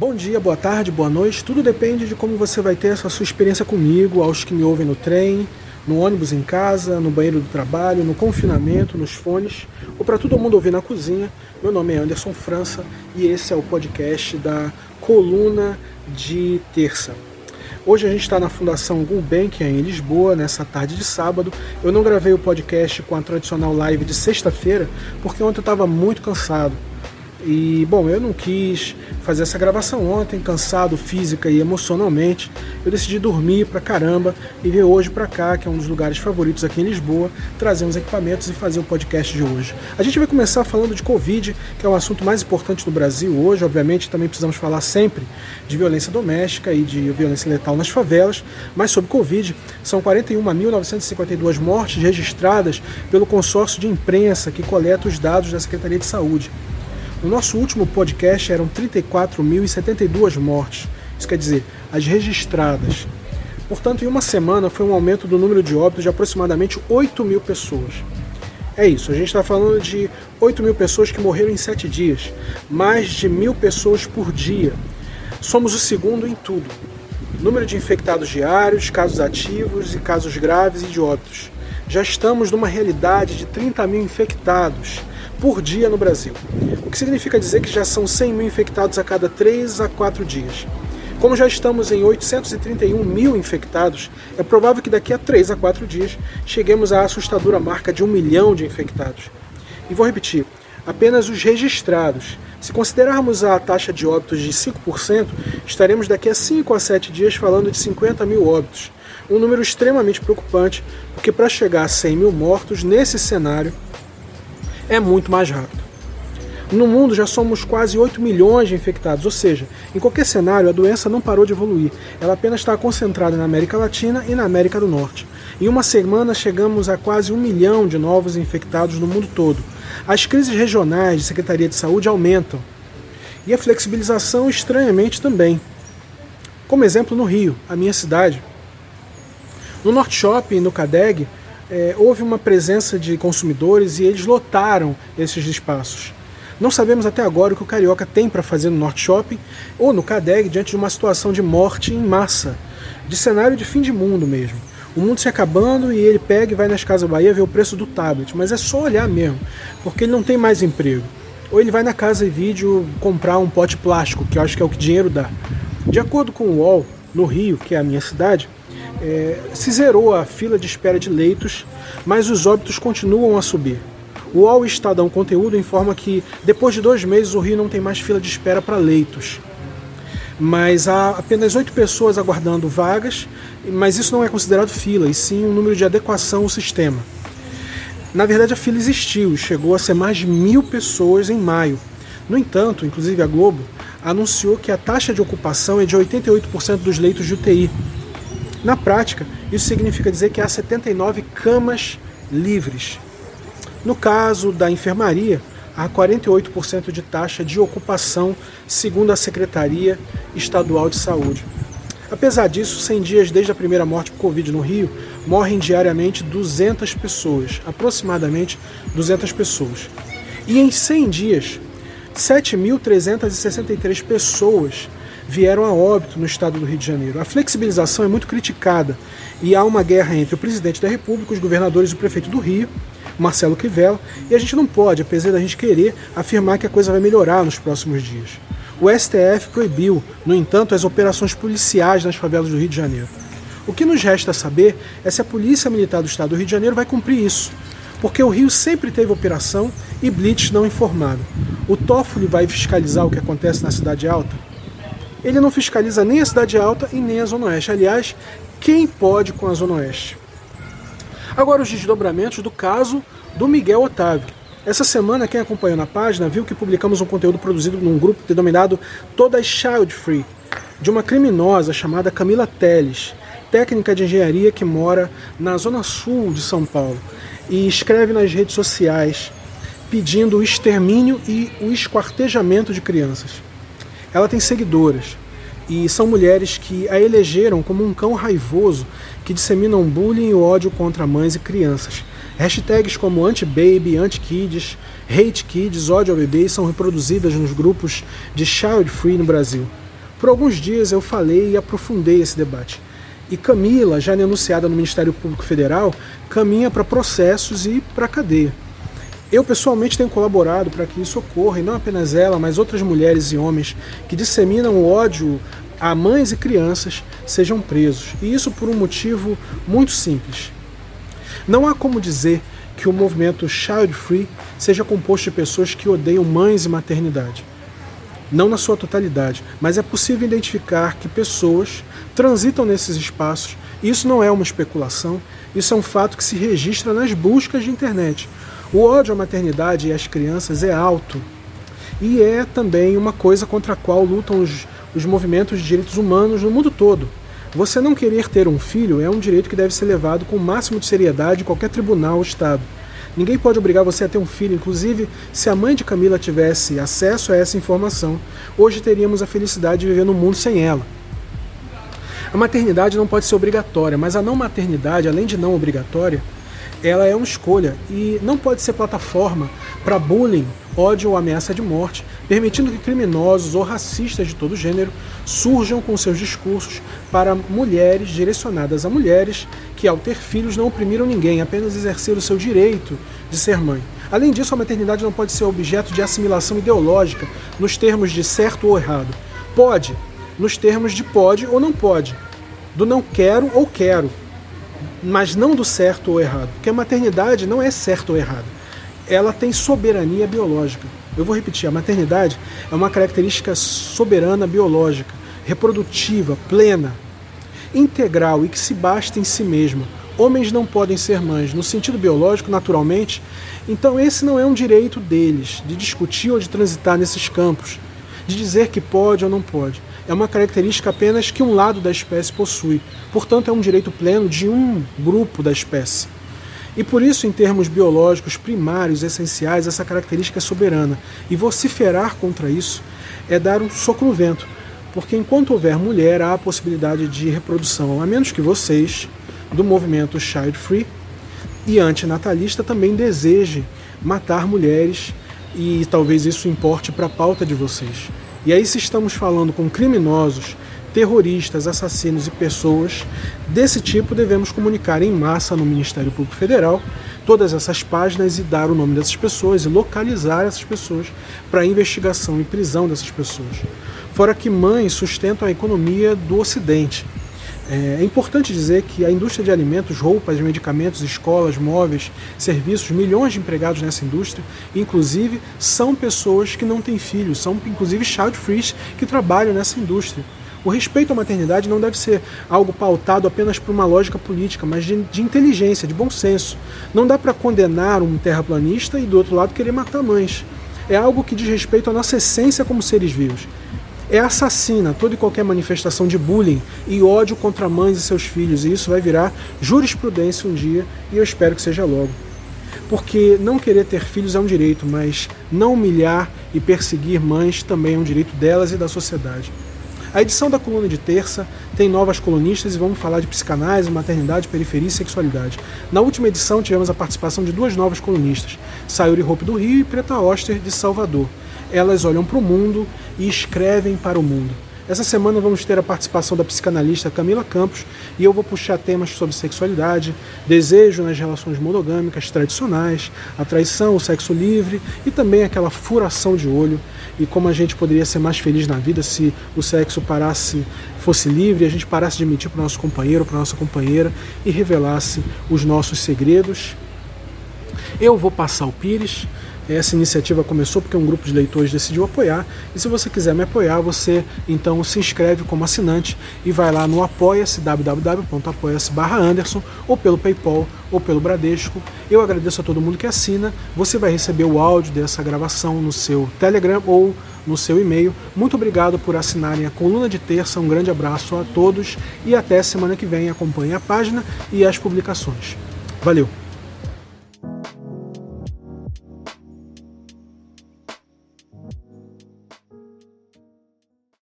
Bom dia, boa tarde, boa noite. Tudo depende de como você vai ter essa sua experiência comigo, aos que me ouvem no trem, no ônibus em casa, no banheiro do trabalho, no confinamento, nos fones, ou para todo mundo ouvir na cozinha. Meu nome é Anderson França e esse é o podcast da Coluna de Terça. Hoje a gente está na Fundação Gulbenkian em Lisboa, nessa tarde de sábado. Eu não gravei o podcast com a tradicional live de sexta-feira, porque ontem eu estava muito cansado. E, bom, eu não quis fazer essa gravação ontem, cansado física e emocionalmente. Eu decidi dormir pra caramba e vir hoje pra cá, que é um dos lugares favoritos aqui em Lisboa, trazer uns equipamentos e fazer o podcast de hoje. A gente vai começar falando de Covid, que é o assunto mais importante do Brasil hoje. Obviamente, também precisamos falar sempre de violência doméstica e de violência letal nas favelas, mas sobre Covid, são 41.952 mortes registradas pelo consórcio de imprensa que coleta os dados da Secretaria de Saúde. No nosso último podcast eram 34.072 mortes, isso quer dizer, as registradas. Portanto, em uma semana foi um aumento do número de óbitos de aproximadamente 8 mil pessoas. É isso, a gente está falando de 8 mil pessoas que morreram em 7 dias, mais de mil pessoas por dia. Somos o segundo em tudo. Número de infectados diários, casos ativos e casos graves e de óbitos. Já estamos numa realidade de 30 mil infectados por dia no Brasil, o que significa dizer que já são 100 mil infectados a cada 3 a 4 dias. Como já estamos em 831 mil infectados, é provável que daqui a 3 a 4 dias cheguemos à assustadora marca de um milhão de infectados. E vou repetir, apenas os registrados. Se considerarmos a taxa de óbitos de 5%, estaremos daqui a 5 a 7 dias falando de 50 mil óbitos. Um número extremamente preocupante, porque para chegar a 100 mil mortos nesse cenário, é muito mais rápido. No mundo já somos quase 8 milhões de infectados, ou seja, em qualquer cenário a doença não parou de evoluir, ela apenas está concentrada na América Latina e na América do Norte. Em uma semana chegamos a quase um milhão de novos infectados no mundo todo. As crises regionais de Secretaria de Saúde aumentam e a flexibilização estranhamente também. Como exemplo, no Rio, a minha cidade. No Norte Shopping, no CADEG, é, houve uma presença de consumidores e eles lotaram esses espaços. Não sabemos até agora o que o Carioca tem para fazer no Norte Shopping ou no CADEG diante de uma situação de morte em massa, de cenário de fim de mundo mesmo. O mundo se acabando e ele pega e vai nas Casas Bahia ver o preço do tablet, mas é só olhar mesmo, porque ele não tem mais emprego. Ou ele vai na Casa e Vídeo comprar um pote plástico, que eu acho que é o que dinheiro dá. De acordo com o UOL, no Rio, que é a minha cidade, é, se zerou a fila de espera de leitos, mas os óbitos continuam a subir. O UOL Estadão Conteúdo informa que depois de dois meses o Rio não tem mais fila de espera para leitos. Mas há apenas oito pessoas aguardando vagas, mas isso não é considerado fila, e sim um número de adequação ao sistema. Na verdade, a fila existiu, chegou a ser mais de mil pessoas em maio. No entanto, inclusive a Globo anunciou que a taxa de ocupação é de 88% dos leitos de UTI, na prática, isso significa dizer que há 79 camas livres. No caso da enfermaria, há 48% de taxa de ocupação, segundo a Secretaria Estadual de Saúde. Apesar disso, 100 dias desde a primeira morte por Covid no Rio, morrem diariamente 200 pessoas, aproximadamente 200 pessoas. E em 100 dias, 7.363 pessoas vieram a óbito no estado do Rio de Janeiro. A flexibilização é muito criticada e há uma guerra entre o presidente da República, os governadores e o prefeito do Rio, Marcelo Crivella, e a gente não pode, apesar da gente querer, afirmar que a coisa vai melhorar nos próximos dias. O STF proibiu, no entanto, as operações policiais nas favelas do Rio de Janeiro. O que nos resta saber é se a Polícia Militar do Estado do Rio de Janeiro vai cumprir isso, porque o Rio sempre teve operação e blitz não informado. O Toffoli vai fiscalizar o que acontece na Cidade Alta? Ele não fiscaliza nem a Cidade Alta e nem a Zona Oeste. Aliás, quem pode com a Zona Oeste? Agora, os desdobramentos do caso do Miguel Otávio. Essa semana, quem acompanhou na página viu que publicamos um conteúdo produzido num grupo denominado Todas Child Free, de uma criminosa chamada Camila Teles, técnica de engenharia que mora na zona sul de São Paulo e escreve nas redes sociais pedindo o extermínio e o esquartejamento de crianças. Ela tem seguidoras e são mulheres que a elegeram como um cão raivoso que disseminam bullying e ódio contra mães e crianças. Hashtags como anti-baby, anti-kids, hate kids, ódio ao bebê são reproduzidas nos grupos de child free no Brasil. Por alguns dias eu falei e aprofundei esse debate. E Camila, já denunciada no Ministério Público Federal, caminha para processos e para cadeia. Eu pessoalmente tenho colaborado para que isso ocorra, e não apenas ela, mas outras mulheres e homens que disseminam ódio a mães e crianças sejam presos. E isso por um motivo muito simples. Não há como dizer que o movimento Child Free seja composto de pessoas que odeiam mães e maternidade. Não na sua totalidade, mas é possível identificar que pessoas transitam nesses espaços. Isso não é uma especulação, isso é um fato que se registra nas buscas de internet. O ódio à maternidade e às crianças é alto e é também uma coisa contra a qual lutam os, os movimentos de direitos humanos no mundo todo. Você não querer ter um filho é um direito que deve ser levado com o máximo de seriedade em qualquer tribunal ou Estado. Ninguém pode obrigar você a ter um filho, inclusive se a mãe de Camila tivesse acesso a essa informação, hoje teríamos a felicidade de viver num mundo sem ela. A maternidade não pode ser obrigatória, mas a não maternidade, além de não obrigatória, ela é uma escolha e não pode ser plataforma para bullying, ódio ou ameaça de morte, permitindo que criminosos ou racistas de todo gênero surjam com seus discursos para mulheres direcionadas a mulheres que, ao ter filhos, não oprimiram ninguém, apenas exerceram o seu direito de ser mãe. Além disso, a maternidade não pode ser objeto de assimilação ideológica nos termos de certo ou errado. Pode, nos termos de pode ou não pode, do não quero ou quero, mas não do certo ou errado, porque a maternidade não é certo ou errado. Ela tem soberania biológica. Eu vou repetir, a maternidade é uma característica soberana biológica, reprodutiva, plena, integral e que se basta em si mesma. Homens não podem ser mães, no sentido biológico, naturalmente, então esse não é um direito deles, de discutir ou de transitar nesses campos, de dizer que pode ou não pode é uma característica apenas que um lado da espécie possui, portanto, é um direito pleno de um grupo da espécie. E por isso, em termos biológicos primários, essenciais, essa característica é soberana. E vociferar contra isso é dar um soco no vento, porque enquanto houver mulher, há a possibilidade de reprodução, a menos que vocês, do movimento Child Free e antinatalista, também desejem matar mulheres e talvez isso importe para a pauta de vocês. E aí, se estamos falando com criminosos, terroristas, assassinos e pessoas desse tipo, devemos comunicar em massa no Ministério Público Federal todas essas páginas e dar o nome dessas pessoas e localizar essas pessoas para investigação e prisão dessas pessoas. Fora que mães sustentam a economia do Ocidente. É, é importante dizer que a indústria de alimentos, roupas, medicamentos, escolas, móveis, serviços, milhões de empregados nessa indústria, inclusive, são pessoas que não têm filhos, são inclusive child free que trabalham nessa indústria. O respeito à maternidade não deve ser algo pautado apenas por uma lógica política, mas de, de inteligência, de bom senso. Não dá para condenar um terraplanista e, do outro lado, querer matar mães. É algo que diz respeito à nossa essência como seres vivos é assassina toda e qualquer manifestação de bullying e ódio contra mães e seus filhos, e isso vai virar jurisprudência um dia, e eu espero que seja logo. Porque não querer ter filhos é um direito, mas não humilhar e perseguir mães também é um direito delas e da sociedade. A edição da coluna de terça tem novas colunistas e vamos falar de psicanálise, maternidade, periferia e sexualidade. Na última edição tivemos a participação de duas novas colunistas, Sayuri Hope do Rio e Preta Oster de Salvador. Elas olham para o mundo e escrevem para o mundo. Essa semana vamos ter a participação da psicanalista Camila Campos e eu vou puxar temas sobre sexualidade, desejo nas relações monogâmicas tradicionais, a traição, o sexo livre e também aquela furação de olho e como a gente poderia ser mais feliz na vida se o sexo parasse, fosse livre, a gente parasse de mentir para o nosso companheiro, para nossa companheira e revelasse os nossos segredos. Eu vou passar o Pires essa iniciativa começou porque um grupo de leitores decidiu apoiar. E se você quiser me apoiar, você então se inscreve como assinante e vai lá no apoia-se www.apoia-se Anderson ou pelo PayPal ou pelo Bradesco. Eu agradeço a todo mundo que assina. Você vai receber o áudio dessa gravação no seu Telegram ou no seu e-mail. Muito obrigado por assinarem a coluna de terça. Um grande abraço a todos e até semana que vem. Acompanhe a página e as publicações. Valeu!